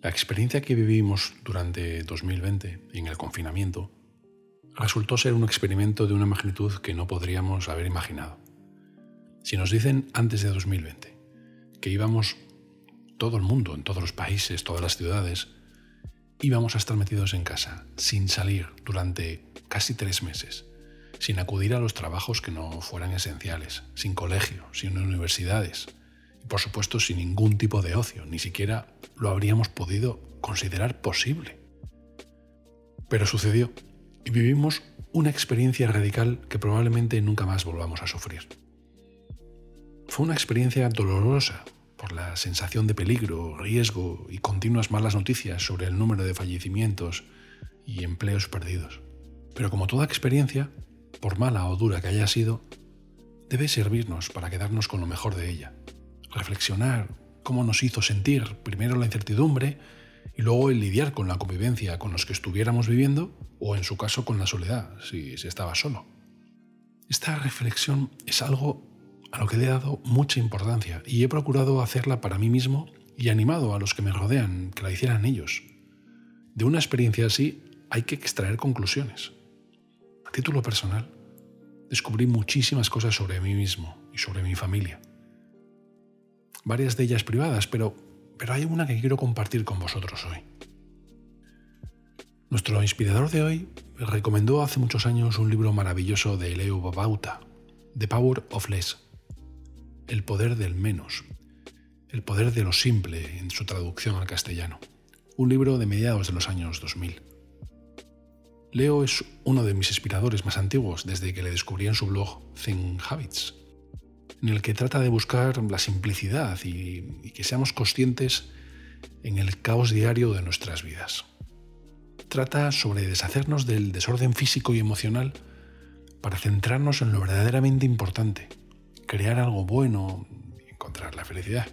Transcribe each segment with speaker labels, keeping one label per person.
Speaker 1: La experiencia que vivimos durante 2020 en el confinamiento resultó ser un experimento de una magnitud que no podríamos haber imaginado. Si nos dicen antes de 2020 que íbamos todo el mundo, en todos los países, todas las ciudades, íbamos a estar metidos en casa, sin salir durante casi tres meses, sin acudir a los trabajos que no fueran esenciales, sin colegio, sin universidades, y por supuesto sin ningún tipo de ocio, ni siquiera lo habríamos podido considerar posible. Pero sucedió y vivimos una experiencia radical que probablemente nunca más volvamos a sufrir. Fue una experiencia dolorosa por la sensación de peligro, riesgo y continuas malas noticias sobre el número de fallecimientos y empleos perdidos. Pero como toda experiencia, por mala o dura que haya sido, debe servirnos para quedarnos con lo mejor de ella, reflexionar cómo nos hizo sentir primero la incertidumbre y luego el lidiar con la convivencia con los que estuviéramos viviendo o en su caso con la soledad, si se estaba solo. Esta reflexión es algo a lo que he dado mucha importancia y he procurado hacerla para mí mismo y animado a los que me rodean que la hicieran ellos. De una experiencia así hay que extraer conclusiones. A título personal, descubrí muchísimas cosas sobre mí mismo y sobre mi familia. Varias de ellas privadas, pero, pero hay una que quiero compartir con vosotros hoy. Nuestro inspirador de hoy recomendó hace muchos años un libro maravilloso de Leo Babauta, The Power of Less, el poder del menos, el poder de lo simple en su traducción al castellano, un libro de mediados de los años 2000. Leo es uno de mis inspiradores más antiguos desde que le descubrí en su blog Zen Habits, en el que trata de buscar la simplicidad y, y que seamos conscientes en el caos diario de nuestras vidas. Trata sobre deshacernos del desorden físico y emocional para centrarnos en lo verdaderamente importante, crear algo bueno y encontrar la felicidad.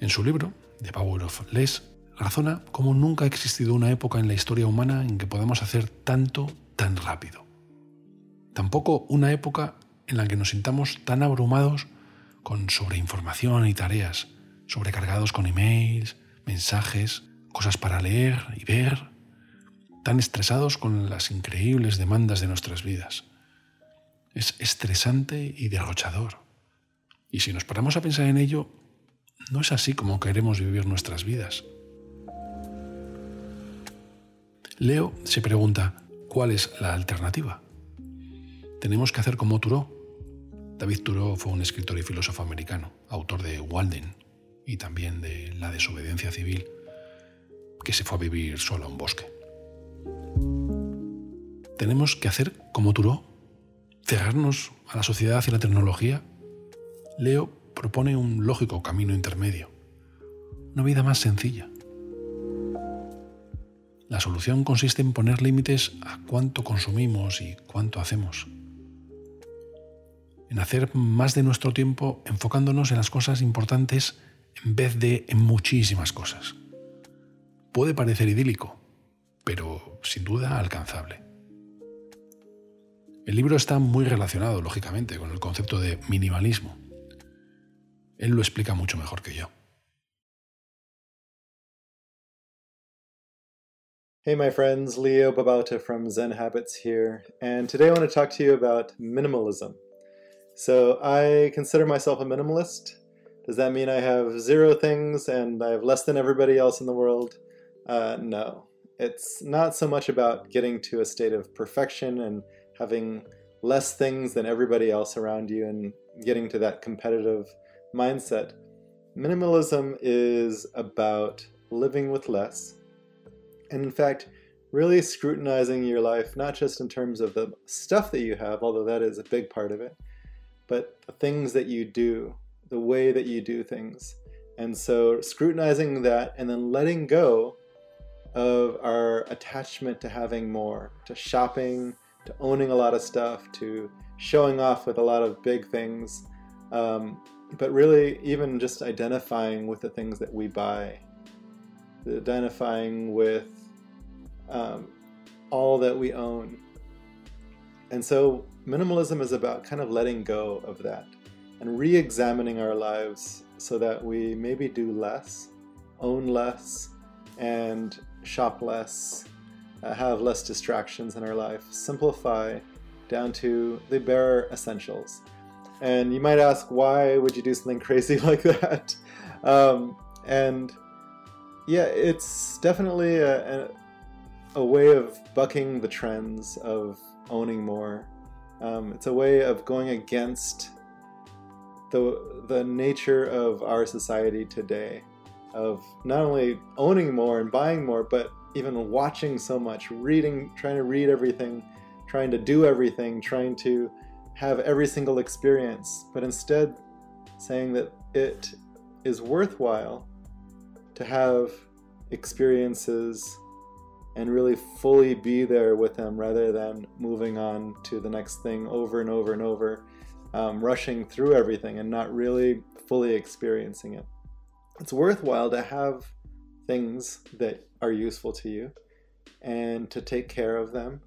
Speaker 1: En su libro, The Power of Less, razona cómo nunca ha existido una época en la historia humana en que podamos hacer tanto tan rápido. Tampoco una época en la que nos sintamos tan abrumados con sobreinformación y tareas, sobrecargados con emails, mensajes, cosas para leer y ver, tan estresados con las increíbles demandas de nuestras vidas es estresante y derrochador. Y si nos paramos a pensar en ello, no es así como queremos vivir nuestras vidas. Leo se pregunta, ¿cuál es la alternativa? Tenemos que hacer como Thoreau. David Thoreau fue un escritor y filósofo americano, autor de Walden y también de La desobediencia civil, que se fue a vivir solo a un bosque. Tenemos que hacer como Thoreau cerrarnos a la sociedad y la tecnología, Leo propone un lógico camino intermedio, una vida más sencilla. La solución consiste en poner límites a cuánto consumimos y cuánto hacemos. En hacer más de nuestro tiempo enfocándonos en las cosas importantes en vez de en muchísimas cosas. Puede parecer idílico, pero sin duda alcanzable. El libro está muy relacionado, lógicamente, con el concepto de minimalismo. Él lo explica mucho mejor que yo.
Speaker 2: Hey, my friends, Leo Babauta from Zen Habits here, and today I want to talk to you about minimalism. So, I consider myself a minimalist. Does that mean I have zero things and I have less than everybody else in the world? Uh, no. It's not so much about getting to a state of perfection and having less things than everybody else around you and getting to that competitive mindset. Minimalism is about living with less. And in fact, really scrutinizing your life, not just in terms of the stuff that you have, although that is a big part of it, but the things that you do, the way that you do things. And so scrutinizing that and then letting go of our attachment to having more, to shopping, to owning a lot of stuff, to showing off with a lot of big things, um, but really even just identifying with the things that we buy, identifying with um, all that we own. And so minimalism is about kind of letting go of that and re examining our lives so that we maybe do less, own less, and shop less, uh, have less distractions in our life, simplify down to the bare essentials. And you might ask, why would you do something crazy like that? Um, and yeah, it's definitely a, a, a, way of bucking the trends of owning more. Um, it's a way of going against the the nature of our society today, of not only owning more and buying more, but even watching so much, reading, trying to read everything, trying to do everything, trying to have every single experience, but instead saying that it is worthwhile to have experiences and really fully be there with them rather than moving on to the next thing over and over and over, um, rushing through everything and not really fully experiencing it. It's worthwhile to have things that are useful to you and to take care of them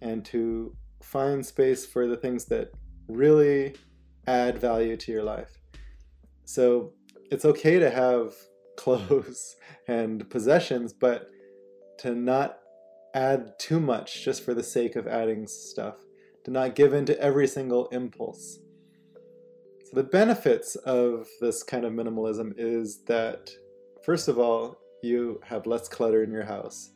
Speaker 2: and to find space for the things that really add value to your life. So it's okay to have clothes and possessions, but to not add too much just for the sake of adding stuff, to not give in to every single impulse. So, the benefits of this kind of minimalism is that, first of all, you have less clutter in your house,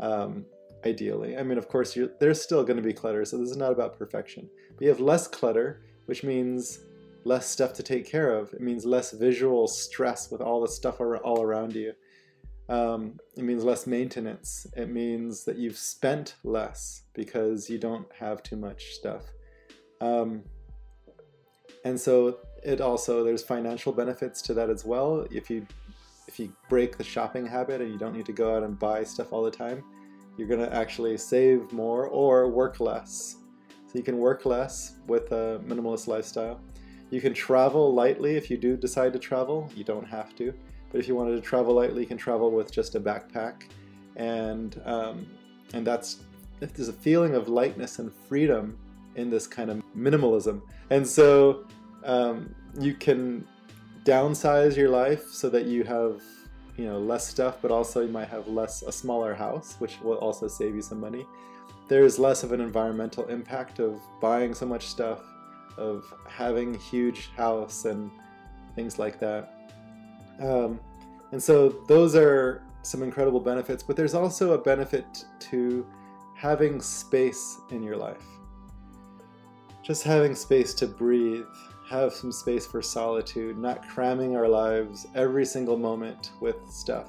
Speaker 2: um, ideally. I mean, of course, there's still going to be clutter, so this is not about perfection. But you have less clutter, which means less stuff to take care of. It means less visual stress with all the stuff all around you. Um, it means less maintenance. It means that you've spent less because you don't have too much stuff. Um, and so it also there's financial benefits to that as well. If you if you break the shopping habit and you don't need to go out and buy stuff all the time, you're going to actually save more or work less. So you can work less with a minimalist lifestyle. You can travel lightly if you do decide to travel. You don't have to. But if you wanted to travel lightly, you can travel with just a backpack. And, um, and that's, if there's a feeling of lightness and freedom in this kind of minimalism. And so um, you can downsize your life so that you have you know less stuff but also you might have less a smaller house which will also save you some money there's less of an environmental impact of buying so much stuff of having huge house and things like that. Um, and so those are some incredible benefits, but there's also a benefit to having space in your life. Just having space to breathe, have some space for solitude, not cramming our lives every single moment with stuff,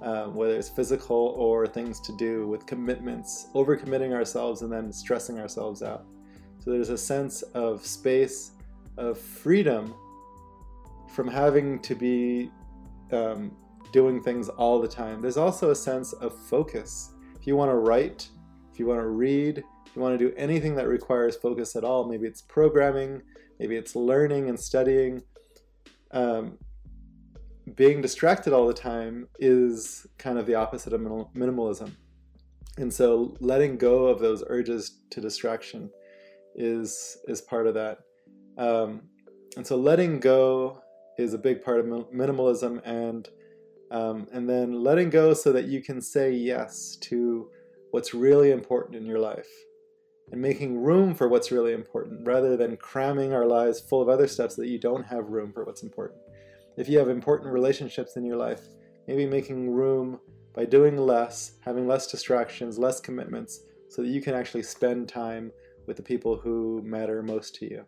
Speaker 2: um, whether it's physical or things to do with commitments, overcommitting ourselves and then stressing ourselves out. So there's a sense of space, of freedom from having to be um, doing things all the time. There's also a sense of focus. If you want to write, if you want to read, if you want to do anything that requires focus at all, maybe it's programming, maybe it's learning and studying. Um, being distracted all the time is kind of the opposite of minimalism. And so letting go of those urges to distraction is is part of that. Um, and so letting go is a big part of minimalism, and um, and then letting go so that you can say yes to what's really important in your life, and making room for what's really important, rather than cramming our lives full of other stuff so that you don't have room for what's important. If you have important relationships in your life, maybe making room by doing less, having less distractions, less commitments, so that you can actually spend time with the people who matter most to you.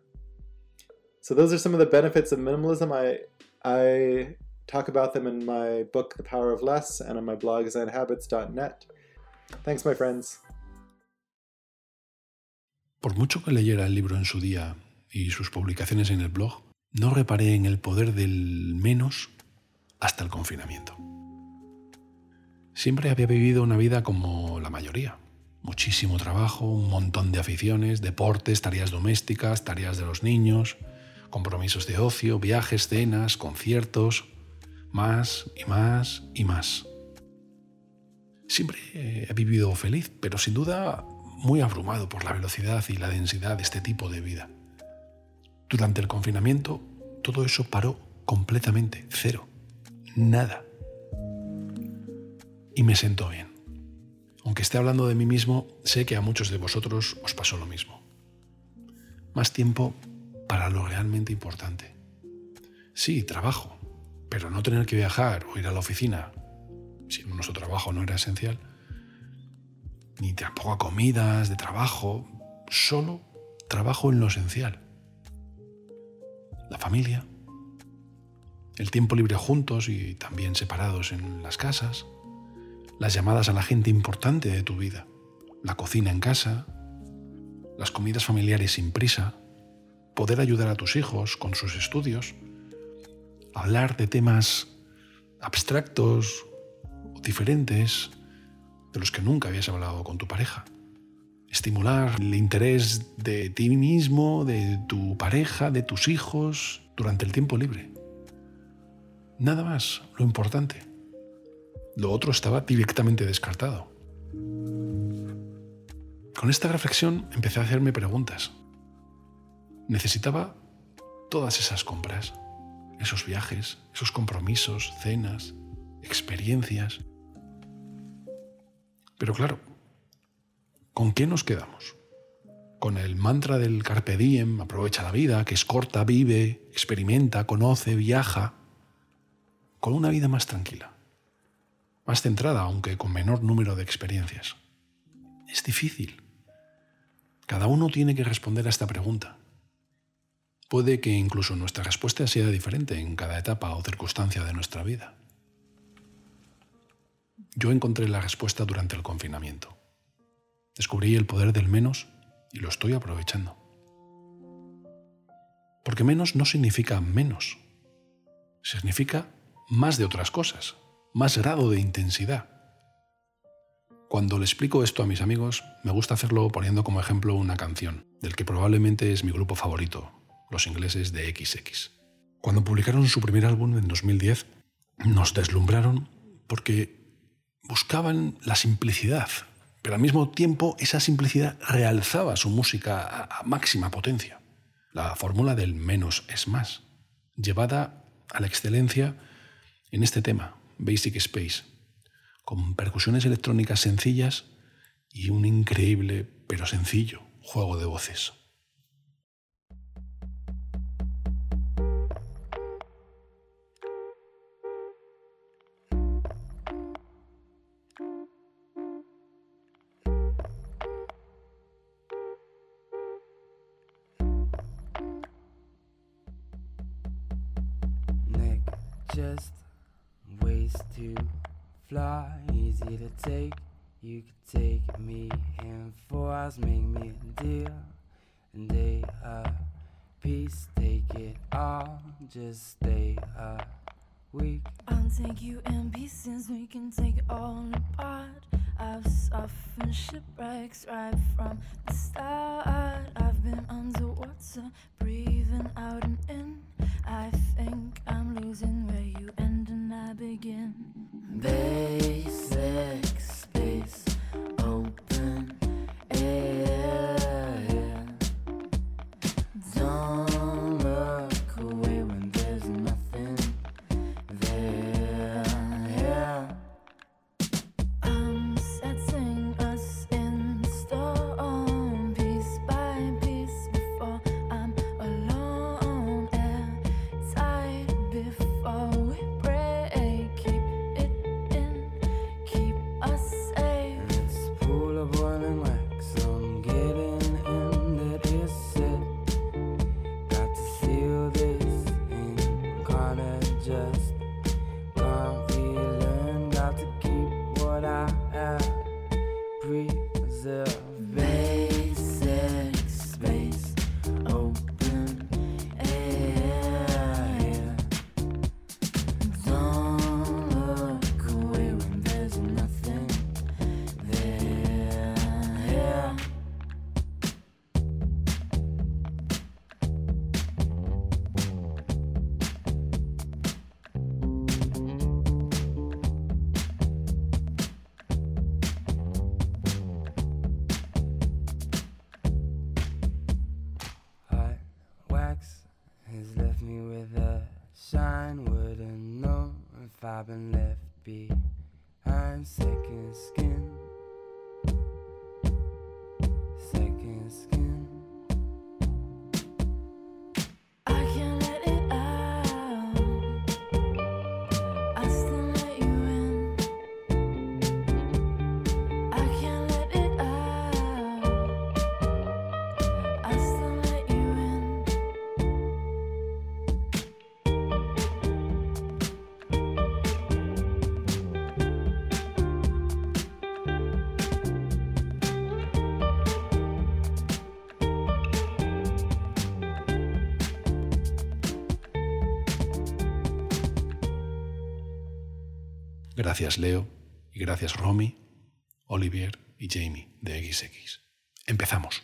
Speaker 2: So those are some of the benefits of minimalism. I I talk about them in my book The Power of Less and on my blog zenhabits.net. Thanks my friends.
Speaker 1: Por mucho que leyera el libro en su día y sus publicaciones en el blog, no reparé en el poder del menos hasta el confinamiento. Siempre había vivido una vida como la mayoría, muchísimo trabajo, un montón de aficiones, deportes, tareas domésticas, tareas de los niños, compromisos de ocio, viajes, cenas, conciertos, más y más y más. Siempre he vivido feliz, pero sin duda muy abrumado por la velocidad y la densidad de este tipo de vida. Durante el confinamiento, todo eso paró completamente, cero, nada. Y me siento bien. Aunque esté hablando de mí mismo, sé que a muchos de vosotros os pasó lo mismo. Más tiempo para lo realmente importante. Sí, trabajo, pero no tener que viajar o ir a la oficina, si nuestro trabajo no era esencial, ni tampoco a comidas de trabajo, solo trabajo en lo esencial. La familia, el tiempo libre juntos y también separados en las casas, las llamadas a la gente importante de tu vida, la cocina en casa, las comidas familiares sin prisa, poder ayudar a tus hijos con sus estudios, hablar de temas abstractos o diferentes de los que nunca habías hablado con tu pareja. Estimular el interés de ti mismo, de tu pareja, de tus hijos durante el tiempo libre. Nada más, lo importante. Lo otro estaba directamente descartado. Con esta reflexión empecé a hacerme preguntas. Necesitaba todas esas compras, esos viajes, esos compromisos, cenas, experiencias. Pero claro, ¿con qué nos quedamos? Con el mantra del carpe diem, aprovecha la vida, que es corta, vive, experimenta, conoce, viaja, con una vida más tranquila, más centrada, aunque con menor número de experiencias. Es difícil. Cada uno tiene que responder a esta pregunta. Puede que incluso nuestra respuesta sea diferente en cada etapa o circunstancia de nuestra vida. Yo encontré la respuesta durante el confinamiento. Descubrí el poder del menos y lo estoy aprovechando. Porque menos no significa menos. Significa más de otras cosas, más grado de intensidad. Cuando le explico esto a mis amigos, me gusta hacerlo poniendo como ejemplo una canción, del que probablemente es mi grupo favorito, los ingleses de XX. Cuando publicaron su primer álbum en 2010, nos deslumbraron porque buscaban la simplicidad, pero al mismo tiempo esa simplicidad realzaba su música a máxima potencia. La fórmula del menos es más, llevada a la excelencia en este tema, Basic Space, con percusiones electrónicas sencillas y un increíble pero sencillo juego de voces.
Speaker 3: Take. You could take me in for us, make me a deal, and they a peace. Take it all, just stay a week.
Speaker 4: I'll take you in pieces, we can take it all apart. I've suffered shipwrecks right from the start. I've been underwater, breathing out and in. I think I'm losing where you end and I begin.
Speaker 3: Basic I've been left behind. Second skin,
Speaker 1: Gracias Leo y gracias Romy, Olivier y Jamie de XX. Empezamos.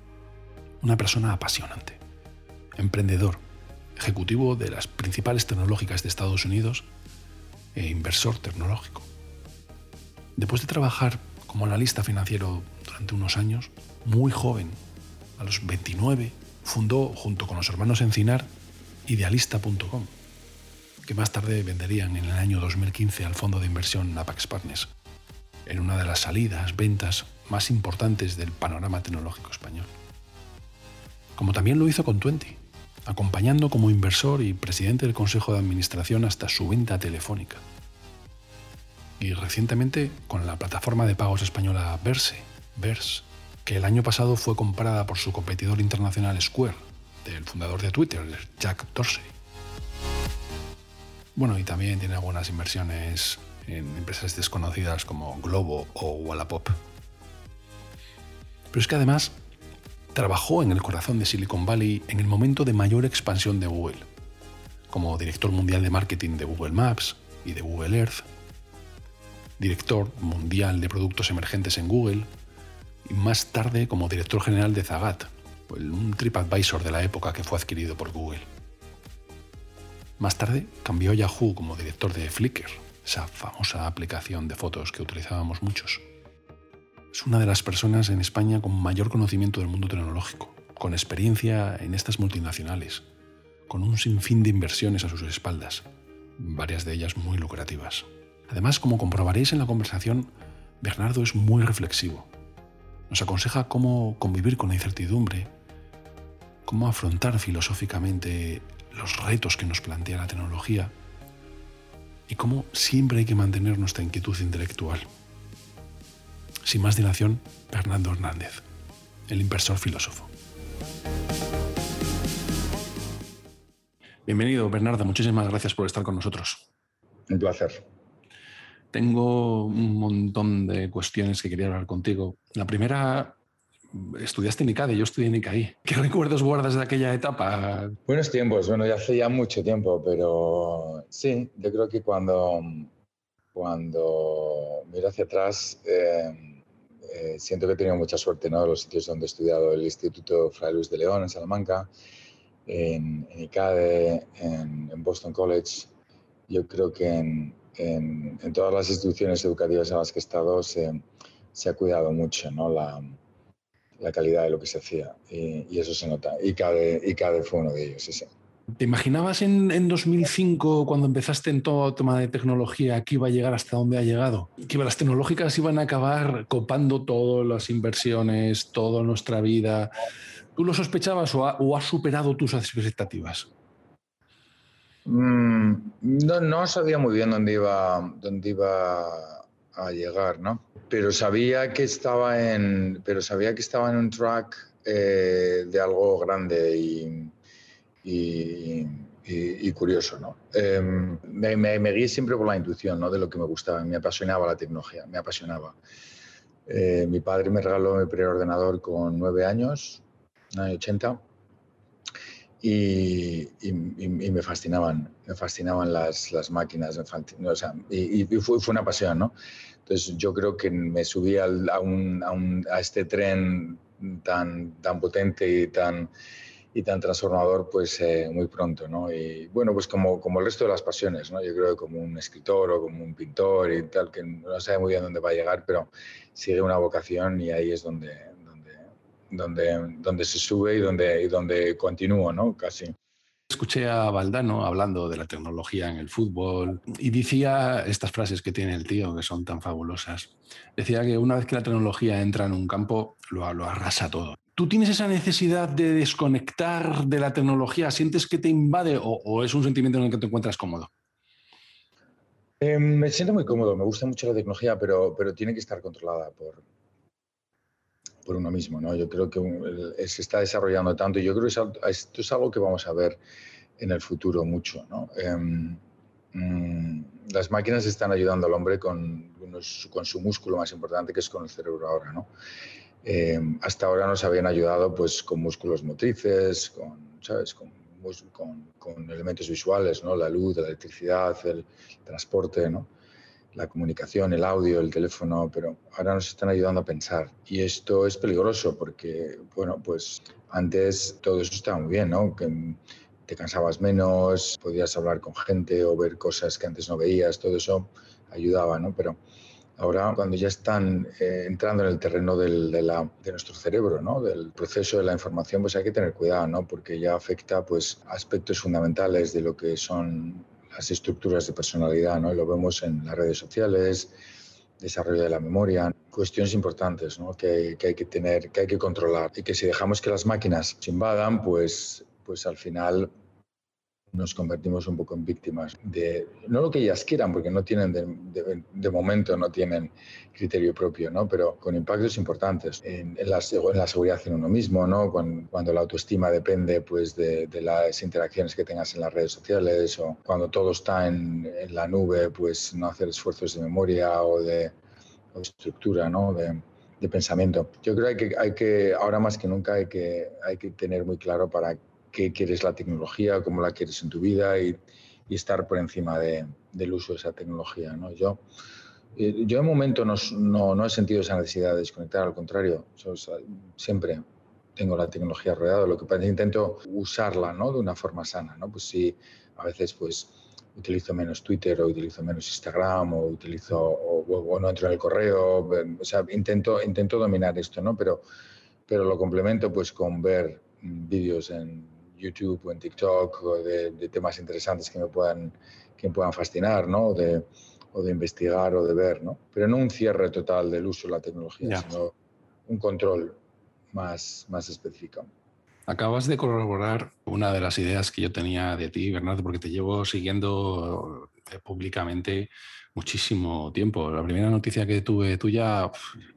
Speaker 1: una persona apasionante, emprendedor, ejecutivo de las principales tecnológicas de Estados Unidos e inversor tecnológico. Después de trabajar como analista financiero durante unos años, muy joven, a los 29, fundó junto con los hermanos Encinar idealista.com, que más tarde venderían en el año 2015 al fondo de inversión Apax Partners, en una de las salidas, ventas más importantes del panorama tecnológico español. Como también lo hizo con Twenty, acompañando como inversor y presidente del Consejo de Administración hasta su venta telefónica. Y recientemente con la plataforma de pagos española Verse, Verse, que el año pasado fue comprada por su competidor internacional Square, del fundador de Twitter, Jack Dorsey. Bueno, y también tiene algunas inversiones en empresas desconocidas como Globo o Wallapop. Pero es que además trabajó en el corazón de Silicon Valley en el momento de mayor expansión de Google, como director mundial de marketing de Google Maps y de Google Earth, director mundial de productos emergentes en Google y más tarde como director general de Zagat, un TripAdvisor de la época que fue adquirido por Google. Más tarde cambió a Yahoo como director de Flickr, esa famosa aplicación de fotos que utilizábamos muchos. Es una de las personas en España con mayor conocimiento del mundo tecnológico, con experiencia en estas multinacionales, con un sinfín de inversiones a sus espaldas, varias de ellas muy lucrativas. Además, como comprobaréis en la conversación, Bernardo es muy reflexivo. Nos aconseja cómo convivir con la incertidumbre, cómo afrontar filosóficamente los retos que nos plantea la tecnología y cómo siempre hay que mantener nuestra inquietud intelectual. Sin más dilación, Bernardo Hernández, el inversor filósofo. Bienvenido, Bernardo. Muchísimas gracias por estar con nosotros.
Speaker 5: Un placer.
Speaker 1: Tengo un montón de cuestiones que quería hablar contigo. La primera, estudiaste en ICADE, yo estudié en ICAI. ¿Qué recuerdos guardas de aquella etapa?
Speaker 5: Buenos tiempos, bueno, ya hace ya mucho tiempo, pero sí, yo creo que cuando, cuando miro hacia atrás, eh, eh, siento que he tenido mucha suerte, ¿no? Los sitios donde he estudiado, el Instituto Fray Luis de León en Salamanca, en, en ICADE, en, en, Boston College. Yo creo que en, en, todas las instituciones educativas en las que he estado se, se ha cuidado mucho, ¿no? La, la calidad de lo que se hacía y, y eso se nota. ICADE, ICADE fue uno de ellos, sí, sí.
Speaker 1: ¿Te imaginabas en, en, 2005, cuando empezaste en todo tema de tecnología, que iba a llegar hasta donde ha llegado? Que las tecnológicas iban a acabar copando todas las inversiones, toda nuestra vida. ¿Tú lo sospechabas o, ha, o has superado tus expectativas?
Speaker 5: Mm, no, no sabía muy bien dónde iba, dónde iba a llegar, ¿no? Pero sabía que estaba en, pero sabía que estaba en un track eh, de algo grande y, y, y, y, curioso. ¿no? Em, me, me, guié siempre por la intuición ¿no? de lo que me gustaba, me apasionaba la tecnología, me apasionaba. Eh, mi padre me regaló mi primer ordenador con nueve años, año 80, y, y, me fascinaban, me fascinaban las, las máquinas, o sea, y, fue, fue, una pasión, ¿no? Entonces yo creo que me subí a, un, a, un, a este tren tan, tan potente y tan, y tan transformador pues eh, muy pronto, ¿no? Y bueno, pues como, como el resto de las pasiones, ¿no? Yo creo que como un escritor o como un pintor y tal, que no sabe muy bien dónde va a llegar, pero sigue una vocación y ahí es donde, donde, donde, donde se sube y donde, y donde continúo, ¿no? Casi.
Speaker 1: Escuché a Valdano hablando de la tecnología en el fútbol y decía estas frases que tiene el tío que son tan fabulosas. Decía que una vez que la tecnología entra en un campo, lo, lo arrasa todo. ¿Tú tienes esa necesidad de desconectar de la tecnología? ¿Sientes que te invade o, es un sentimiento en el que te encuentras cómodo?
Speaker 5: Eh, me siento muy cómodo, me gusta mucho la tecnología, pero, pero tiene que estar controlada por, por uno mismo. ¿no? Yo creo que se está desarrollando tanto y yo creo que esto es algo que vamos a ver en el futuro mucho. ¿no? Em, mm, las máquinas están ayudando al hombre con, con su músculo más importante, que es con el cerebro ahora. ¿no? Eh, hasta ahora nos habían ayudado pues, con músculos motrices, con, ¿sabes? Con, con, elementos visuales, ¿no? la luz, la electricidad, el transporte, ¿no? la comunicación, el audio, el teléfono, pero ahora nos están ayudando a pensar. Y esto es peligroso porque, bueno, pues antes todo eso estaba muy bien, ¿no? Que te cansabas menos, podías hablar con gente o ver cosas que antes no veías, todo eso ayudaba, ¿no? Pero Ahora, cuando ya están eh, entrando en el terreno del, de, la, de, nuestro cerebro, ¿no? del proceso de la información, pues hay que tener cuidado, ¿no? porque ya afecta pues, aspectos fundamentales de lo que son las estructuras de personalidad. ¿no? Y lo vemos en las redes sociales, desarrollo de la memoria, cuestiones importantes ¿no? que, que, hay que tener, que hay que controlar. Y que si dejamos que las máquinas se invadan, pues, pues al final nos convertimos un poco en víctimas de, no lo que ellas quieran, porque no tienen, de, momento no tienen criterio propio, ¿no? pero con impactos importantes en, la, en la, seguridad en uno mismo, ¿no? cuando, cuando la autoestima depende pues, de, las interacciones que tengas en las redes sociales, o cuando todo está en, en la nube, pues no hacer esfuerzos de memoria o de, estructura, ¿no? de, de pensamiento. Yo creo que, hay que, ahora más que nunca, hay que, hay que tener muy claro para qué quieres la tecnología, cómo la quieres en tu vida y, estar por encima del uso de esa tecnología. ¿no? Yo, eh, yo de momento no, no, he sentido esa necesidad de desconectar, al contrario, siempre tengo la tecnología rodeada, lo que pasa es que intento usarla ¿no? de una forma sana. ¿no? Pues sí, a veces pues utilizo menos Twitter o utilizo menos Instagram o utilizo o, no entro en el correo, o sea, intento, intento dominar esto, ¿no? Pero, pero lo complemento pues con ver vídeos en YouTube o en TikTok o de, temas interesantes que me puedan, que me puedan fascinar, ¿no? O de, o de investigar o de ver, ¿no? Pero no un cierre total del uso de la tecnología, sino un control más, más específico.
Speaker 1: Acabas de corroborar una de las ideas que yo tenía de ti, Bernardo, porque te llevo siguiendo eh, públicamente muchísimo tiempo. La primera noticia que tuve tuya,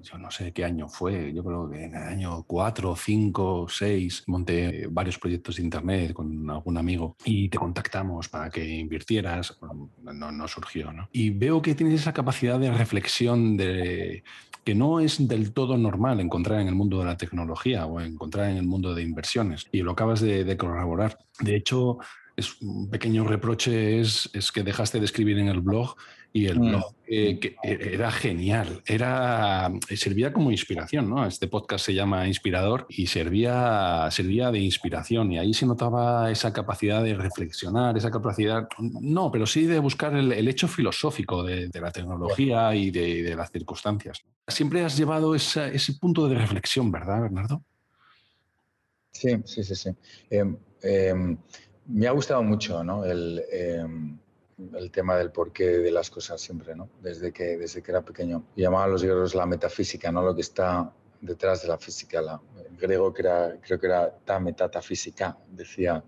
Speaker 1: yo no sé qué año fue, yo creo que en el año 4, 5, 6, monté varios proyectos de Internet con algún amigo y te contactamos para que invirtieras, no, no surgió. ¿no? Y veo que tienes esa capacidad de reflexión de, que no es del todo normal encontrar en el mundo de la tecnología o encontrar en el mundo de inversiones. Y lo acabas de, de corroborar. De hecho, es un pequeño reproche es, es que dejaste de escribir en el blog y el mm. blog que era genial, era, servía como inspiración, ¿no? Este podcast se llama Inspirador y servía, servía de inspiración y ahí se notaba esa capacidad de reflexionar, esa capacidad, no, pero sí de buscar el, hecho filosófico de, la tecnología y de, las circunstancias. Siempre has llevado ese punto de reflexión, ¿verdad, Bernardo?
Speaker 5: Sí, sí, sí, sí. Em, em, me ha gustado mucho, ¿no? El, em, el tema del porqué de las cosas siempre, ¿no? Desde que, desde que era pequeño. Y llamaban los griegos la metafísica, ¿no? Lo que está detrás de la física. La, el griego que creo que era ta metatafísica, decía,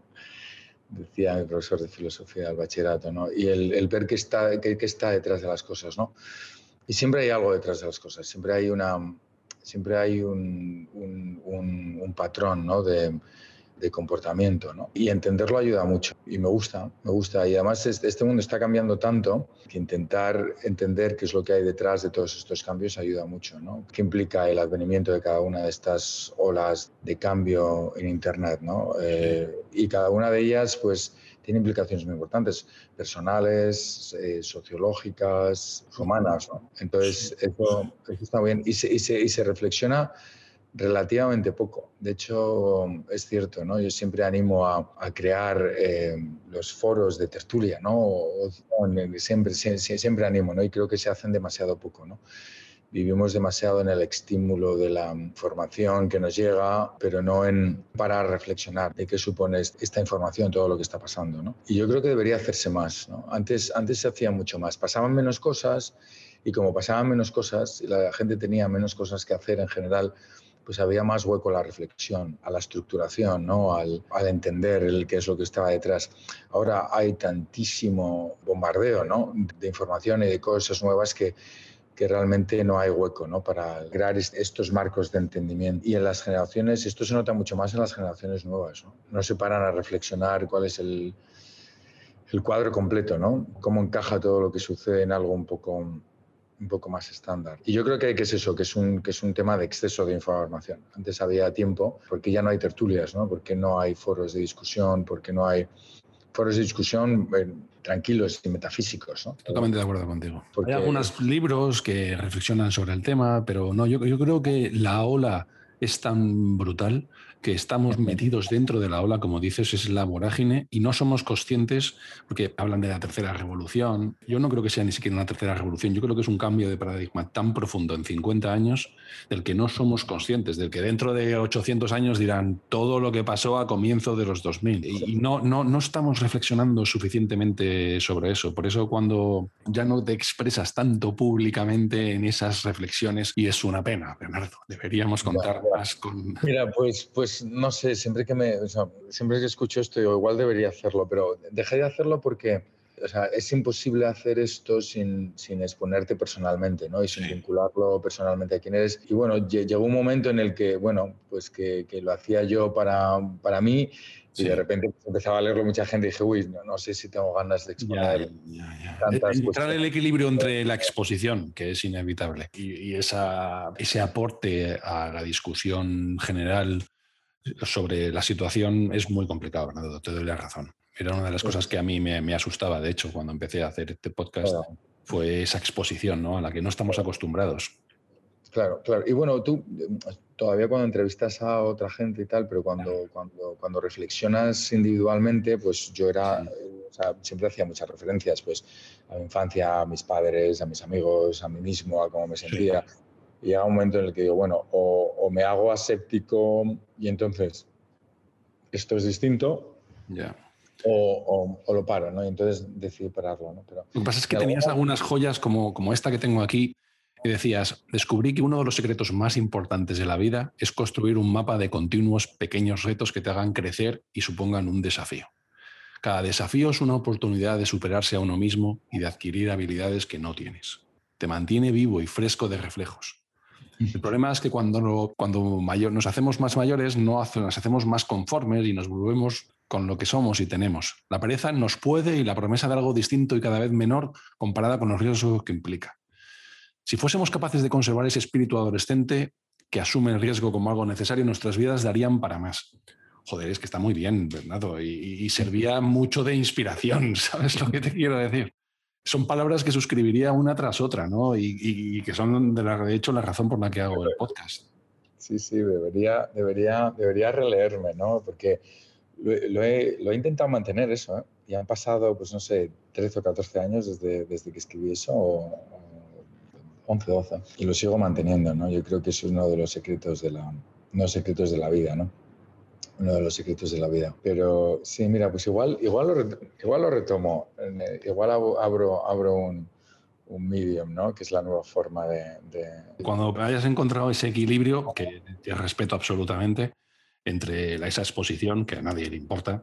Speaker 5: decía mi profesor de filosofía del bachillerato, ¿no? Y el, el ver qué está, qué, qué, está detrás de las cosas, ¿no? Y siempre hay algo detrás de las cosas, siempre hay una, siempre hay un, un, un patrón, ¿no? De, de comportamiento, ¿no? Y entenderlo ayuda mucho y me gusta, me gusta. Y además este mundo está cambiando tanto que intentar entender qué es lo que hay detrás de todos estos cambios ayuda mucho, ¿no? ¿Qué implica el advenimiento de cada una de estas olas de cambio en Internet, ¿no? Eh, y cada una de ellas, pues, tiene implicaciones muy importantes, personales, eh, sociológicas, humanas. Entonces, eso, está bien. Y se, y se, y se reflexiona relativamente poco. De hecho, es cierto, ¿no? Yo siempre animo a, crear eh, los foros de tertulia, ¿no? siempre, siempre, animo, ¿no? Y creo que se hacen demasiado poco, ¿no? Vivimos demasiado en el estímulo de la información que nos llega, pero no en para reflexionar de qué supone esta información, todo lo que está pasando, ¿no? Y yo creo que debería hacerse más, ¿no? Antes, antes se hacía mucho más. Pasaban menos cosas y como pasaban menos cosas la gente tenía menos cosas que hacer en general, pues había más hueco a la reflexión, a la estructuración, ¿no? al, entender el qué es lo que estaba detrás. Ahora hay tantísimo bombardeo ¿no? de información y de cosas nuevas que, que realmente no hay hueco ¿no? para crear estos marcos de entendimiento. Y en las generaciones, esto se nota mucho más en las generaciones nuevas, no, no se paran a reflexionar cuál es el, el cuadro completo, ¿no? cómo encaja todo lo que sucede en algo un poco un poco más estándar. Y yo creo que, que, es eso, que es, un, que es un tema de exceso de información. Antes había tiempo, porque ya no hay tertulias, ¿no? porque no hay foros de discusión, porque no hay foros de discusión eh, tranquilos y metafísicos. ¿no?
Speaker 1: Totalmente de acuerdo contigo. Hay algunos libros que reflexionan sobre el tema, pero no, yo, yo creo que la ola es tan brutal que estamos metidos dentro de la ola, como dices, es la vorágine y no somos conscientes, porque hablan de la tercera revolución. Yo no creo que sea ni siquiera una tercera revolución, yo creo que es un cambio de paradigma tan profundo en 50 años del que no somos conscientes, del que dentro de 800 años dirán todo lo que pasó a comienzo de los 2000. Y no, no, no estamos reflexionando suficientemente sobre eso. Por eso cuando ya no te expresas tanto públicamente en esas reflexiones, y es una pena, Bernardo, deberíamos contar más con...
Speaker 5: Mira, pues, pues no sé, siempre que me, siempre que escucho esto, igual debería hacerlo, pero dejé de hacerlo porque, es imposible hacer esto sin, sin exponerte personalmente, ¿no? Y sin vincularlo personalmente a quién eres. Y bueno, llegó un momento en el que, bueno, pues que, que lo hacía yo para, para mí y de repente pues, empezaba a leerlo mucha gente y dije, uy, no, sé si tengo ganas de exponer
Speaker 1: tantas Encontrar el equilibrio entre la exposición, que es inevitable, y, y esa, ese aporte a la discusión general sobre la situación es muy complicado, Bernardo, te doy la razón. Era una de las cosas que a mí me, asustaba, de hecho, cuando empecé a hacer este podcast, fue esa exposición ¿no? a la que no estamos acostumbrados.
Speaker 5: Claro, claro. Y bueno, tú todavía cuando entrevistas a otra gente y tal, pero cuando, cuando, cuando reflexionas individualmente, pues yo era, o sea, siempre hacía muchas referencias, pues a mi infancia, a mis padres, a mis amigos, a mí mismo, a cómo me sentía. Y llega un momento en el que digo, bueno, o, me hago aséptico y entonces esto es distinto, o, lo paro, ¿no? Y entonces decidí pararlo, ¿no?
Speaker 1: Pero, lo que pasa es que tenías algunas joyas como, como esta que tengo aquí, y decías, descubrí que uno de los secretos más importantes de la vida es construir un mapa de continuos pequeños retos que te hagan crecer y supongan un desafío. Cada desafío es una oportunidad de superarse a uno mismo y de adquirir habilidades que no tienes. Te mantiene vivo y fresco de reflejos. El problema es que cuando, mayor, nos hacemos más mayores, no nos hacemos más conformes y nos volvemos con lo que somos y tenemos. La pereza nos puede y la promesa de algo distinto y cada vez menor comparada con los riesgos que implica. Si fuésemos capaces de conservar ese espíritu adolescente que asume el riesgo como algo necesario, nuestras vidas darían para más. Joder, es que está muy bien, Bernardo, y, y servía mucho de inspiración, ¿sabes lo que te quiero decir? Son palabras que suscribiría una tras otra, ¿no? Y, que son, de, la, de, hecho, la razón por la que hago el podcast.
Speaker 5: Sí, sí, debería, debería, debería releerme, ¿no? Porque lo, he, lo he, intentado mantener eso, ¿eh? Y han pasado, pues no sé, 13 o 14 años desde, desde que escribí eso, o, 11, 12. Y lo sigo manteniendo, ¿no? Yo creo que es uno de los secretos de la, no secretos de la vida, ¿no? Uno de los secretos de la vida. Pero sí, mira, pues igual, igual, lo, igual lo retomo, igual abro, abro un, un medium, ¿no? Que es la nueva forma de,
Speaker 1: Cuando hayas encontrado ese equilibrio, que te respeto absolutamente, entre esa exposición, que a nadie le importa,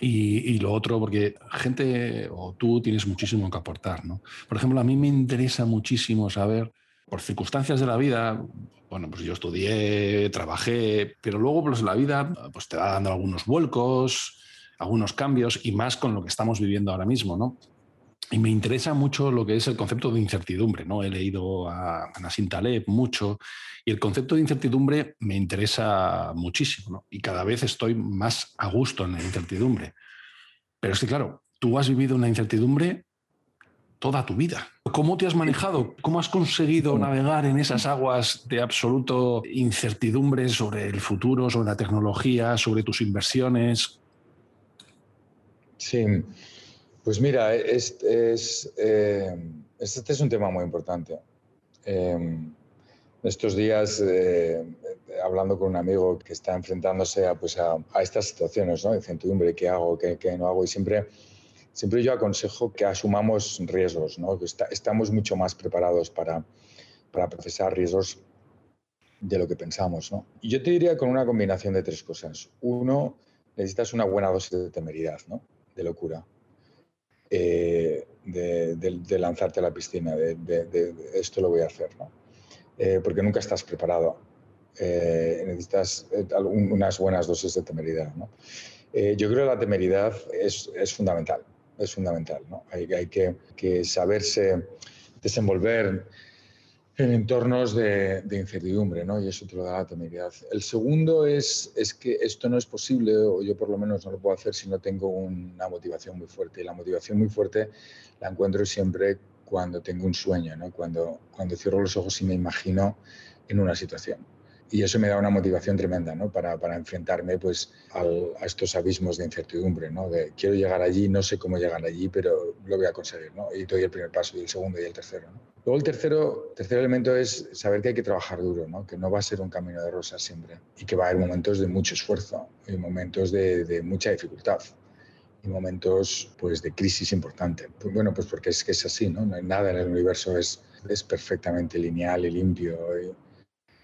Speaker 1: y, y, lo otro, porque gente o tú tienes muchísimo que aportar, ¿no? Por ejemplo, a mí me interesa muchísimo saber por circunstancias de la vida, bueno, pues yo estudié, trabajé, pero luego pues la vida pues te va dando algunos vuelcos, algunos cambios y más con lo que estamos viviendo ahora mismo, ¿no? Y me interesa mucho lo que es el concepto de incertidumbre, ¿no? He leído a Nassim Taleb mucho y el concepto de incertidumbre me interesa muchísimo, ¿no? Y cada vez estoy más a gusto en la incertidumbre. Pero es que, claro, tú has vivido una incertidumbre toda tu vida. ¿Cómo te has manejado? ¿Cómo has conseguido navegar en esas aguas de absoluto incertidumbre sobre el futuro, sobre la tecnología, sobre tus inversiones?
Speaker 5: Sí, pues mira, este es, eh, este es un tema muy importante. Em, estos días, eh, hablando con un amigo que está enfrentándose a, pues a, estas situaciones ¿no? incertidumbre, ¿qué hago, qué, qué no hago? Y siempre siempre yo aconsejo que asumamos riesgos, ¿no? que estamos mucho más preparados para, para procesar riesgos de lo que pensamos. ¿no? Y yo te diría con una combinación de tres cosas. Uno, necesitas una buena dosis de temeridad, ¿no? de locura, eh, de, lanzarte a la piscina, de, esto lo voy a hacer, ¿no? Eh, porque nunca estás preparado. Eh, necesitas unas buenas dosis de temeridad. ¿no? yo creo que la temeridad es, es fundamental es fundamental. ¿no? Hay, hay que, saberse desenvolver en entornos de, de, incertidumbre, ¿no? y eso te lo da la temeridad. El segundo es, es que esto no es posible, o yo por lo menos no lo puedo hacer si no tengo una motivación muy fuerte. Y la motivación muy fuerte la encuentro siempre cuando tengo un sueño, ¿no? cuando, cuando cierro los ojos y me imagino en una situación y eso me da una motivación tremenda ¿no? para, para enfrentarme pues, a estos abismos de incertidumbre, ¿no? quiero llegar allí, no sé cómo llegar allí, pero lo voy a conseguir, ¿no? y doy el primer paso, y el segundo y el tercero. ¿no? Luego el tercero, tercer elemento es saber que hay que trabajar duro, ¿no? que no va a ser un camino de rosas siempre, y que va a haber momentos de mucho esfuerzo, y momentos de, mucha dificultad, y momentos pues, de crisis importante. Pues, bueno, pues porque es que es así, ¿no? hay nada en el universo es, es perfectamente lineal y limpio.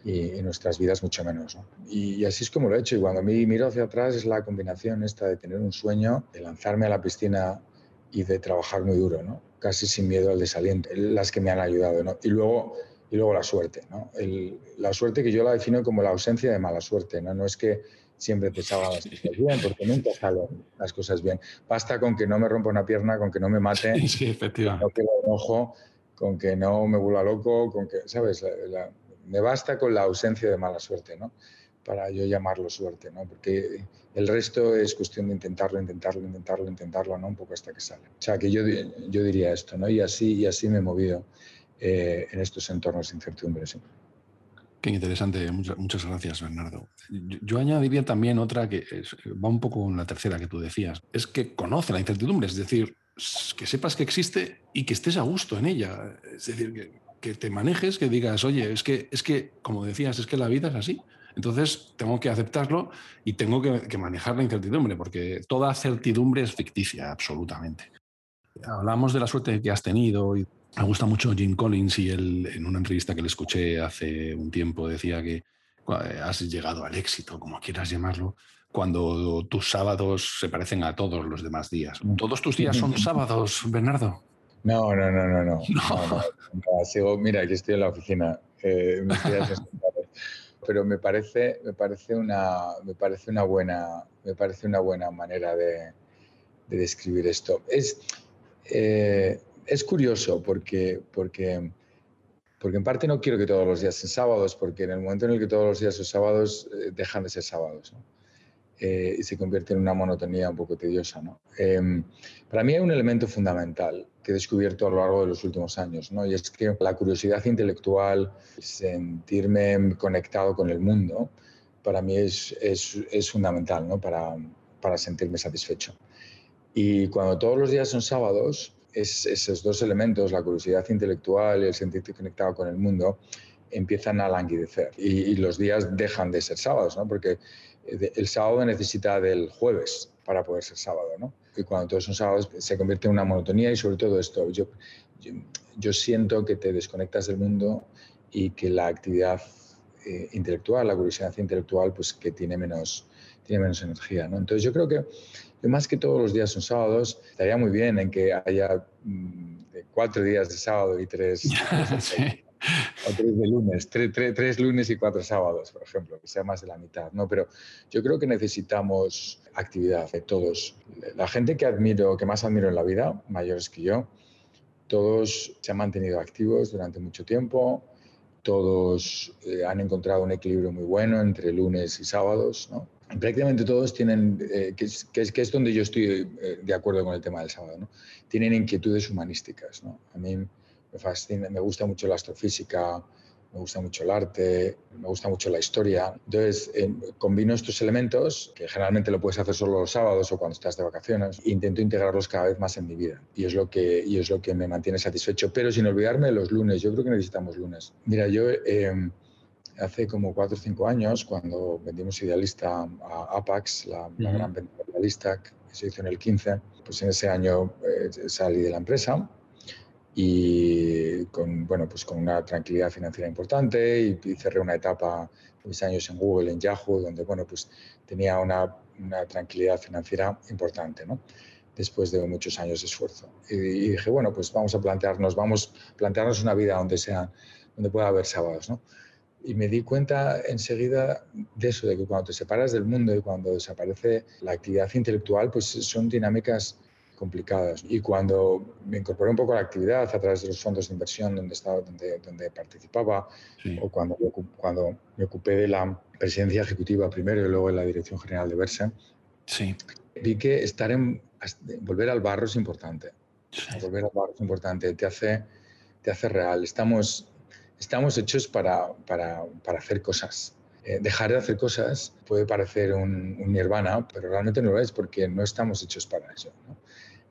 Speaker 5: Y en nuestras vidas mucho menos. ¿no? Y, así es como lo he hecho. Y cuando me miro hacia atrás es la combinación esta de tener un sueño, de lanzarme a la piscina y de trabajar muy duro, ¿no? casi sin miedo al desaliento, las que me han ayudado. ¿no? Y, luego, y luego la suerte. ¿no? El, la suerte que yo la defino como la ausencia de mala suerte. No, no es que siempre te salgan las cosas bien, porque nunca salen las cosas bien. Basta con que no me rompa una pierna, con que no me mate,
Speaker 1: sí, efectivamente.
Speaker 5: con que un ojo, con que no me vuelva loco, con que, ¿sabes? la, me basta con la ausencia de mala suerte, ¿no? Para yo llamarlo suerte, ¿no? Porque el resto es cuestión de intentarlo, intentarlo, intentarlo, intentarlo, ¿no? Un poco hasta que sale. O sea, que yo, yo diría esto, ¿no? Y así, y así me he movido eh, en estos entornos de incertidumbre siempre.
Speaker 1: Qué interesante, muchas, muchas gracias, Bernardo. Yo, añadiría también otra que va un poco con la tercera que tú decías, es que conoce la incertidumbre, es decir, que sepas que existe y que estés a gusto en ella. Es decir, que que te manejes, que digas, oye, es que, es que, como decías, es que la vida es así. Entonces tengo que aceptarlo y tengo que, que manejar la incertidumbre, porque toda certidumbre es ficticia, absolutamente. Hablamos de la suerte que has tenido y me gusta mucho Jim Collins y él en una entrevista que le escuché hace un tiempo decía que has llegado al éxito, como quieras llamarlo, cuando tus sábados se parecen a todos los demás días. ¿Todos tus días son sábados, Bernardo?
Speaker 5: No, no, no, no, no. sigo, mira, aquí estoy en la oficina. Eh, pero me parece, me parece una, me parece una buena, me parece una buena manera de, de describir esto. Es, eh, es curioso porque, porque, porque en parte no quiero que todos los días sean sábados, porque en el momento en el que todos los días son sábados eh, dejan de ser sábados. ¿no? Eh, y se convierte en una monotonía un poco tediosa. ¿no? Eh, para mí hay un elemento fundamental que he descubierto a lo largo de los últimos años, ¿no? y es que la curiosidad intelectual, sentirme conectado con el mundo, para mí es, es, es fundamental ¿no? para, para sentirme satisfecho. Y cuando todos los días son sábados, es, esos dos elementos, la curiosidad intelectual y el sentirte conectado con el mundo, empiezan a languidecer y, y, los días dejan de ser sábados, ¿no? porque el sábado necesita del jueves para poder ser sábado, ¿no? Y cuando todos son sábados se convierte en una monotonía y sobre todo esto, yo, yo, yo siento que te desconectas del mundo y que la actividad eh, intelectual, la curiosidad intelectual, pues que tiene menos, tiene menos energía, ¿no? Entonces yo creo que yo más que todos los días son sábados, estaría muy bien en que haya mm, cuatro días de sábado y tres...
Speaker 1: sí.
Speaker 5: o tres de lunes, tres, tres, lunes y cuatro sábados, por ejemplo, que sea más de la mitad. No, pero yo creo que necesitamos actividad de todos. La gente que admiro, que más admiro en la vida, mayores que yo, todos se han mantenido activos durante mucho tiempo, todos eh, han encontrado un equilibrio muy bueno entre lunes y sábados, ¿no? prácticamente todos tienen, eh, que, es, que, es, donde yo estoy eh, de acuerdo con el tema del sábado, ¿no? tienen inquietudes humanísticas. ¿no? A mí me fascina, me gusta mucho la astrofísica, me gusta mucho el arte, me gusta mucho la historia. Entonces, eh, combino estos elementos, que generalmente lo puedes hacer solo los sábados o cuando estás de vacaciones, e intento integrarlos cada vez más en mi vida. Y es lo que, y es lo que me mantiene satisfecho, pero sin olvidarme de los lunes. Yo creo que necesitamos lunes. Mira, yo... Eh, hace como cuatro o cinco años, cuando vendimos Idealista a Apax, la, gran venta Idealista que se hizo en el 15, pues en ese año eh, salí de la empresa y con, bueno, pues con una tranquilidad financiera importante y, cerré una etapa, mis años en Google, en Yahoo, donde bueno, pues tenía una, una tranquilidad financiera importante, ¿no? después de muchos años de esfuerzo. Y, y, dije, bueno, pues vamos a plantearnos, vamos a plantearnos una vida donde, sea, donde pueda haber sábados, ¿no? Y me di cuenta enseguida de eso, de que cuando te separas del mundo y cuando desaparece la actividad intelectual, pues son dinámicas complicadas. Y cuando me incorporé un poco a la actividad a través de los fondos de inversión donde, estaba, donde, donde participaba, o cuando, cuando me ocupé de la presidencia ejecutiva primero y luego en la dirección general de Versa,
Speaker 1: sí.
Speaker 5: vi que estar en, volver al barro es importante. Volver al barro es importante, te hace, te hace real. Estamos, estamos hechos para, para, para hacer cosas. Eh, dejar de hacer cosas puede parecer un, un, nirvana, pero realmente no lo es porque no estamos hechos para eso. ¿no?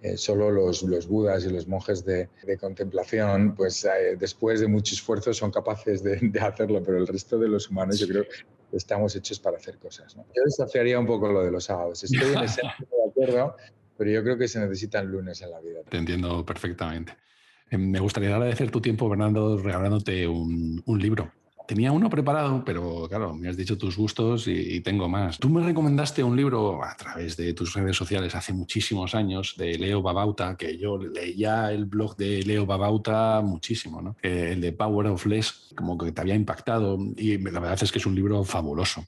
Speaker 5: Eh, solo los, los, budas y los monjes de, de contemplación, pues eh, después de mucho esfuerzo son capaces de, de, hacerlo, pero el resto de los humanos yo creo que estamos hechos para hacer cosas. ¿no? Yo desafiaría un poco lo de los sábados. Estoy en ese de acuerdo, pero yo creo que se necesitan lunes en la vida.
Speaker 1: Te entiendo perfectamente. Eh, me gustaría agradecer tu tiempo, Bernardo, regalándote un, un libro Tenía uno preparado, pero claro, me has dicho tus gustos y, tengo más. Tú me recomendaste un libro a través de tus redes sociales hace muchísimos años de Leo Babauta, que yo leía el blog de Leo Babauta muchísimo, ¿no? Eh, el de Power of Less, como que te había impactado y la verdad es que es un libro fabuloso.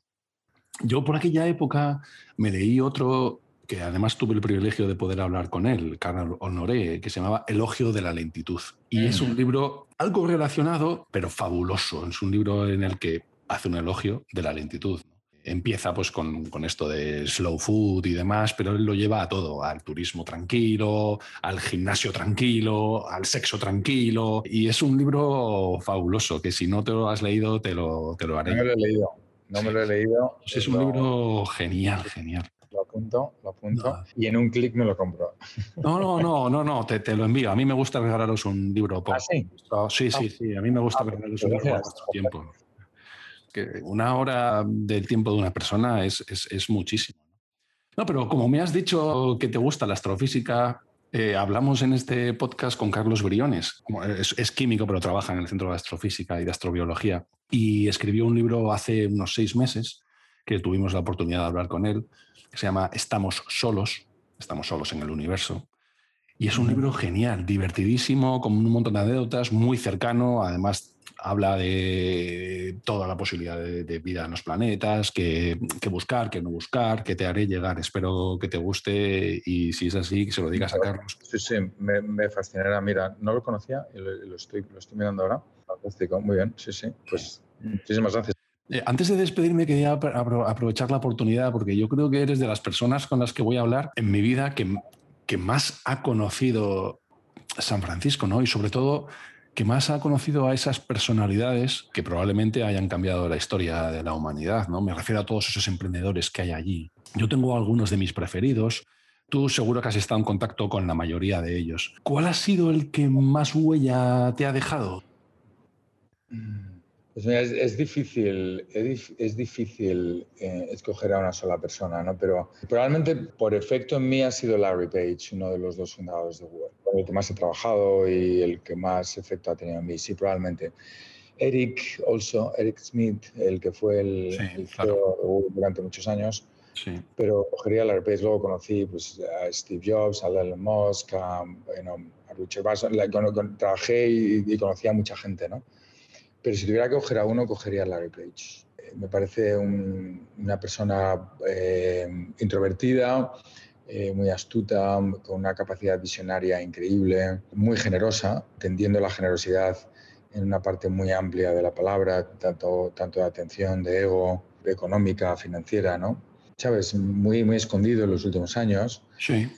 Speaker 1: Yo por aquella época me leí otro que además tuve el privilegio de poder hablar con él, Carlos Honoré, que se llamaba Elogio de la lentitud. Y mm. es un libro algo relacionado, pero fabuloso. Es un libro en el que hace un elogio de la lentitud. Empieza pues con, con, esto de slow food y demás, pero él lo lleva a todo, al turismo tranquilo, al gimnasio tranquilo, al sexo tranquilo. Y es un libro fabuloso, que si no te lo has leído, te lo, te lo haré.
Speaker 5: No me lo he leído, no me lo he leído.
Speaker 1: Pues es un libro genial, genial
Speaker 5: apunto, lo apunto no. y en un clic me lo compro.
Speaker 1: No, no, no, no, no, te, te, lo envío. A mí me gusta regalaros un libro.
Speaker 5: Por... ¿Ah, sí?
Speaker 1: sí, sí, sí, a mí me gusta ah, regalaros un libro por tiempo. Que una hora del tiempo de una persona es, es, es, muchísimo. No, pero como me has dicho que te gusta la astrofísica, eh, hablamos en este podcast con Carlos Briones. Es, es, químico, pero trabaja en el Centro de Astrofísica y de Astrobiología. Y escribió un libro hace unos seis meses que tuvimos la oportunidad de hablar con él, que se llama Estamos solos, estamos solos en el universo. Y es un libro genial, divertidísimo, con un montón de anécdotas, muy cercano. Además, habla de toda la posibilidad de, de vida en los planetas, que, que, buscar, que no buscar, que te haré llegar. Espero que te guste y si es así, que se lo digas a Carlos.
Speaker 5: Sí, sí, me, me fascinará. Mira, no lo conocía y lo, lo, estoy, lo estoy mirando ahora. Fantástico, muy bien, sí, sí. Pues muchísimas gracias.
Speaker 1: Eh, antes de despedirme, quería aprovechar la oportunidad porque yo creo que eres de las personas con las que voy a hablar en mi vida que, que más ha conocido San Francisco, ¿no? Y sobre todo que más ha conocido a esas personalidades que probablemente hayan cambiado la historia de la humanidad, ¿no? Me refiero a todos esos emprendedores que hay allí. Yo tengo algunos de mis preferidos. Tú seguro que has estado en contacto con la mayoría de ellos. ¿Cuál ha sido el que más huella te ha dejado?
Speaker 5: Mm. Pues es, es, difícil, es, es difícil eh, escoger a una sola persona, ¿no? Pero probablemente por efecto en mí ha sido Larry Page, uno de los dos fundadores de Google, el que más he trabajado y el que más efecto ha tenido en mí, sí, probablemente. Eric, also, Eric Smith, el que fue el,
Speaker 1: sí,
Speaker 5: el
Speaker 1: claro.
Speaker 5: CEO de Google durante muchos años,
Speaker 1: Sí.
Speaker 5: pero cogería a Larry Page, luego conocí pues, a Steve Jobs, a Elon Musk, a, you know, a Richard Branson, trabajé y, y conocí a mucha gente, ¿no? Pero si tuviera que coger a uno, cogería a Larry Page. Eh, me parece un- una persona eh, introvertida, eh, muy astuta, con una capacidad visionaria increíble, muy generosa, tendiendo la generosidad en una parte muy amplia de la palabra, tanto, tanto de atención, de ego, económica, financiera, ¿no? Chávez, muy, muy escondido en los últimos años,
Speaker 1: Sí.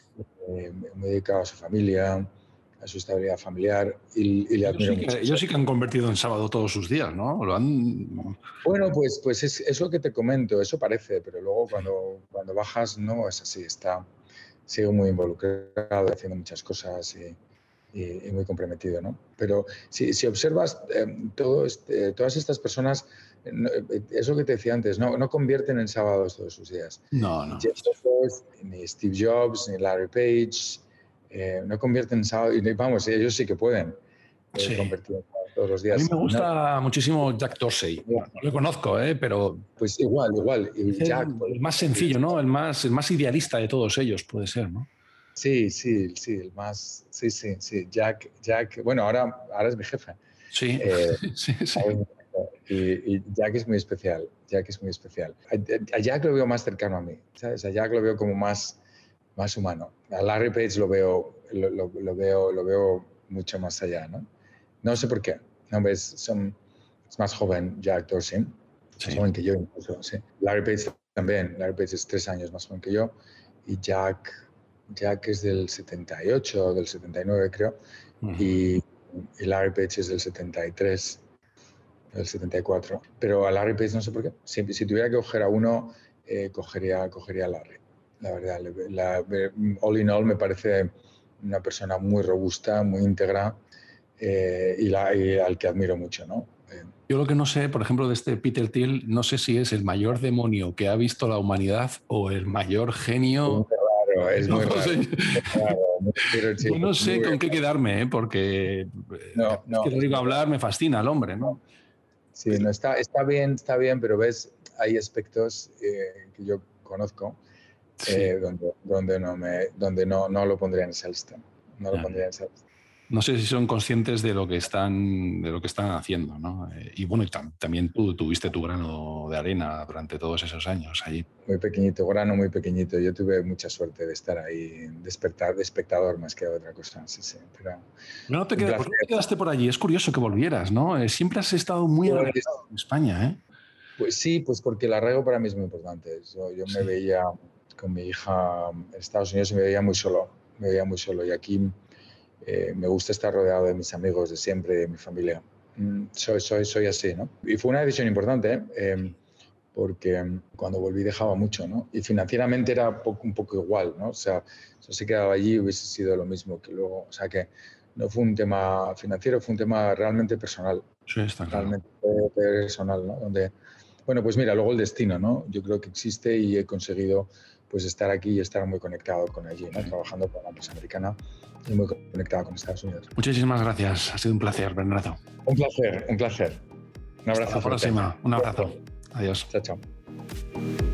Speaker 5: eh, muy dedicado a su familia, a su estabilidad familiar y, y le
Speaker 1: Ellos
Speaker 5: admiro
Speaker 1: sí, que, ellos sí que han convertido en sábado todos sus días, ¿no? Lo han...
Speaker 5: Bueno, pues, pues es, es lo que te comento, eso parece, pero luego cuando, cuando bajas no es así, está, sigo muy involucrado, haciendo muchas cosas y, y- y muy comprometido, ¿no? Pero si, si observas, eh, todo este- todas estas personas, eh, no, es lo que te decía antes, no, no convierten en sábados todos sus días.
Speaker 1: No, no.
Speaker 5: Jeff Bezos, ni Steve Jobs, ni Larry Page, eh, no convierten en sábados, y vamos, ellos sí que pueden eh,
Speaker 1: Sí.
Speaker 5: convertir en todos los
Speaker 1: A
Speaker 5: días.
Speaker 1: mí me
Speaker 5: No,
Speaker 1: gusta muchísimo Jack Dorsey. No lo conozco, ¿eh? pero
Speaker 5: pues igual, igual. Y
Speaker 1: es el,
Speaker 5: Jack, pues,
Speaker 1: el más sencillo, ¿no? El más, el más idealista de todos ellos, puede ser, ¿no?
Speaker 5: Sí, sí, sí, el más, sí, sí, sí, Jack, Jack, bueno, ahora, ahora es mi jefe.
Speaker 1: Sí,
Speaker 5: Eh,
Speaker 1: sí, sí.
Speaker 5: y Jack es muy especial, Jack es muy especial. A, a Jack lo veo más cercano a mí, ¿sabes? A Jack lo veo como más, más humano. A Larry Page lo veo, lo, lo- lo veo, lo veo mucho más allá, ¿no? No sé por qué. No, ves, son, es más joven Jack Dorsey, más
Speaker 1: Sí.
Speaker 5: joven que yo incluso, sí. Larry Page también, Larry Page es tres años más joven que yo y Jack, Jack es del 78 o del 79 creo
Speaker 1: Ujú.
Speaker 5: y, y Larry Page es del 73, del 74. Pero a Larry Page no sé por qué. Si, si tuviera que coger a uno, eh, cogería, cogería a Larry. La verdad, la- all in all me parece una persona muy robusta, muy íntegra eh, y, la- y al que admiro mucho, ¿no? Eh,
Speaker 1: Yo lo que no sé, por ejemplo, de este Peter Thiel, no sé si es el mayor demonio que ha visto la humanidad o el mayor genio.
Speaker 5: raro, es muy
Speaker 1: No
Speaker 5: raro.
Speaker 1: sé. no sé
Speaker 5: muy-
Speaker 1: con qué quedarme, ¿eh? porque eh,
Speaker 5: No,
Speaker 1: es
Speaker 5: no.
Speaker 1: que digo hablar, me fascina el hombre, ¿no?
Speaker 5: Sí, no, está, está bien, está bien, pero ves, hay aspectos eh, que yo conozco
Speaker 1: Sí.
Speaker 5: eh, donde, donde, no, me, donde no, no lo pondría en esa lista. No lo pondría en esa lista.
Speaker 1: No sé si son conscientes de lo que están, de lo que están haciendo, ¿no? Eh, y bueno, y tam- también tú tuviste tu grano de arena durante todos esos años allí.
Speaker 5: Muy pequeñito, grano muy pequeñito. Yo tuve mucha suerte de estar ahí, despertar de espectador más que de otra cosa. Sí, sí, pero,
Speaker 1: No te
Speaker 5: Un
Speaker 1: queda-
Speaker 5: placer.
Speaker 1: ¿Por qué te quedaste por allí? Es curioso que volvieras, ¿no? Eh, siempre has estado muy
Speaker 5: Pues-
Speaker 1: en España, ¿eh?
Speaker 5: Pues sí, pues porque el arraigo para mí es muy importante. Yo, yo me veía con mi hija en Estados Unidos y me veía muy solo, me veía muy solo. Y aquí eh, me gusta estar rodeado de mis amigos de siempre, de mi familia. Mm, Soy, soy, soy así, ¿no? Y fue una decisión importante, ¿eh? Em, porque mm, cuando volví dejaba mucho, ¿no? Y financieramente era poco- un poco igual, ¿no? O sea, si se quedaba allí hubiese sido lo mismo que luego, o sea que no fue un tema financiero, fue un tema realmente personal
Speaker 1: Sí, está claro.
Speaker 5: realmente personal, ¿no? Donde, bueno, pues mira, luego el destino, ¿no? Yo creo que existe y he conseguido pues estar aquí y estar muy conectado con allí, ¿no? Trabajando para una empresa americana y muy conectado con Estados Unidos.
Speaker 1: Muchísimas gracias. Ha sido un placer, Bernardo.
Speaker 5: Un placer, un placer. Un abrazo.
Speaker 1: Hasta la próxima. Un abrazo. Adiós.
Speaker 5: Chao, chao.